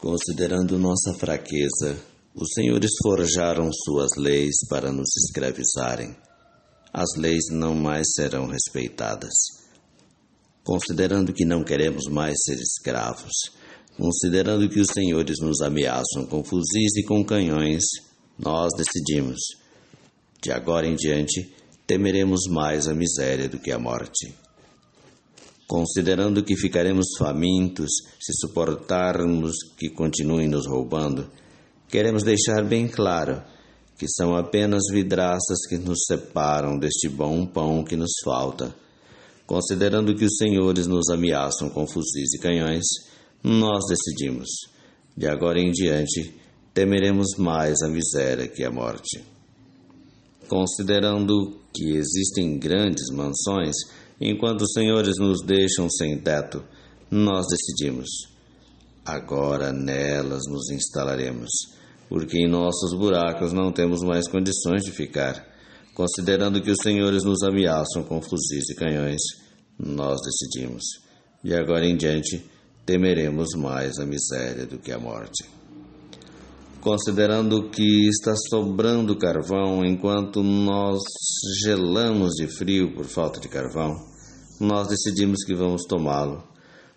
Considerando nossa fraqueza, os senhores forjaram suas leis para nos escravizarem. As leis não mais serão respeitadas. Considerando que não queremos mais ser escravos, considerando que os senhores nos ameaçam com fuzis e com canhões, nós decidimos, de agora em diante, temeremos mais a miséria do que a morte. Considerando que ficaremos famintos se suportarmos que continuem nos roubando, queremos deixar bem claro que são apenas vidraças que nos separam deste bom pão que nos falta. Considerando que os senhores nos ameaçam com fuzis e canhões, nós decidimos, de agora em diante, temeremos mais a miséria que a morte. Considerando que existem grandes mansões, Enquanto os senhores nos deixam sem teto, nós decidimos. Agora nelas nos instalaremos, porque em nossos buracos não temos mais condições de ficar. Considerando que os senhores nos ameaçam com fuzis e canhões, nós decidimos. De agora em diante, temeremos mais a miséria do que a morte. Considerando que está sobrando carvão enquanto nós gelamos de frio por falta de carvão, nós decidimos que vamos tomá-lo,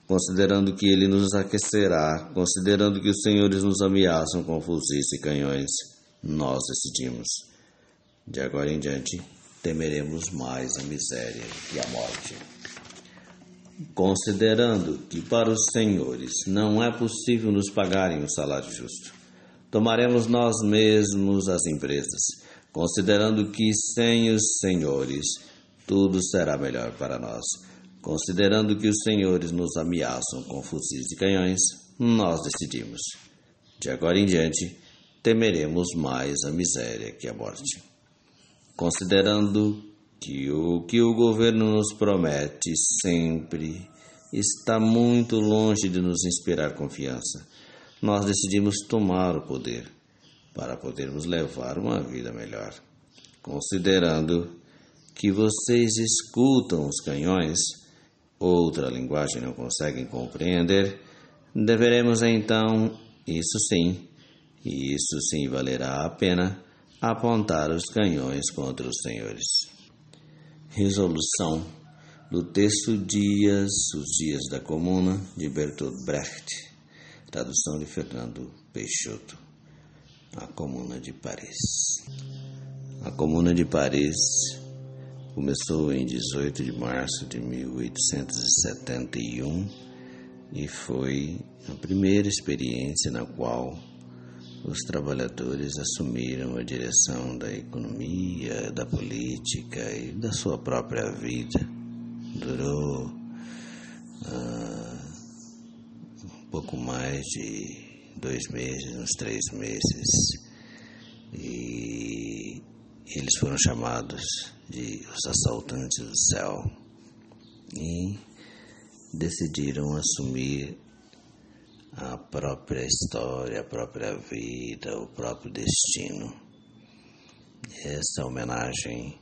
considerando que ele nos aquecerá, considerando que os senhores nos ameaçam com fuzis e canhões, nós decidimos. De agora em diante, temeremos mais a miséria e a morte. Considerando que para os senhores não é possível nos pagarem o salário justo, tomaremos nós mesmos as empresas, considerando que sem os senhores tudo será melhor para nós. Considerando que os senhores nos ameaçam com fuzis e canhões, nós decidimos. De agora em diante, temeremos mais a miséria que a morte. Considerando que o que o governo nos promete sempre está muito longe de nos inspirar confiança, nós decidimos tomar o poder para podermos levar uma vida melhor. Considerando que vocês escutam os canhões, outra linguagem não conseguem compreender, deveremos então, isso sim, e isso sim valerá a pena, apontar os canhões contra os senhores. Resolução do texto Dias, os Dias da Comuna, de Bertolt Brecht, tradução de Fernando Peixoto, a Comuna de Paris. A Comuna de Paris Começou em 18 de março de 1871 e foi a primeira experiência na qual os trabalhadores assumiram a direção da economia, da política e da sua própria vida. Durou ah, um pouco mais de dois meses, uns três meses, e eles foram chamados de Os Assaltantes do Céu e decidiram assumir a própria história, a própria vida, o próprio destino. Essa homenagem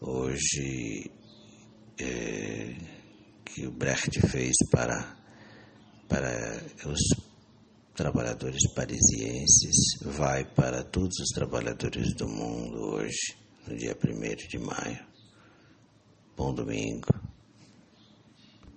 hoje é, que o Brecht fez para, para os trabalhadores parisienses vai para todos os trabalhadores do mundo hoje no dia 1 de maio. Bom domingo.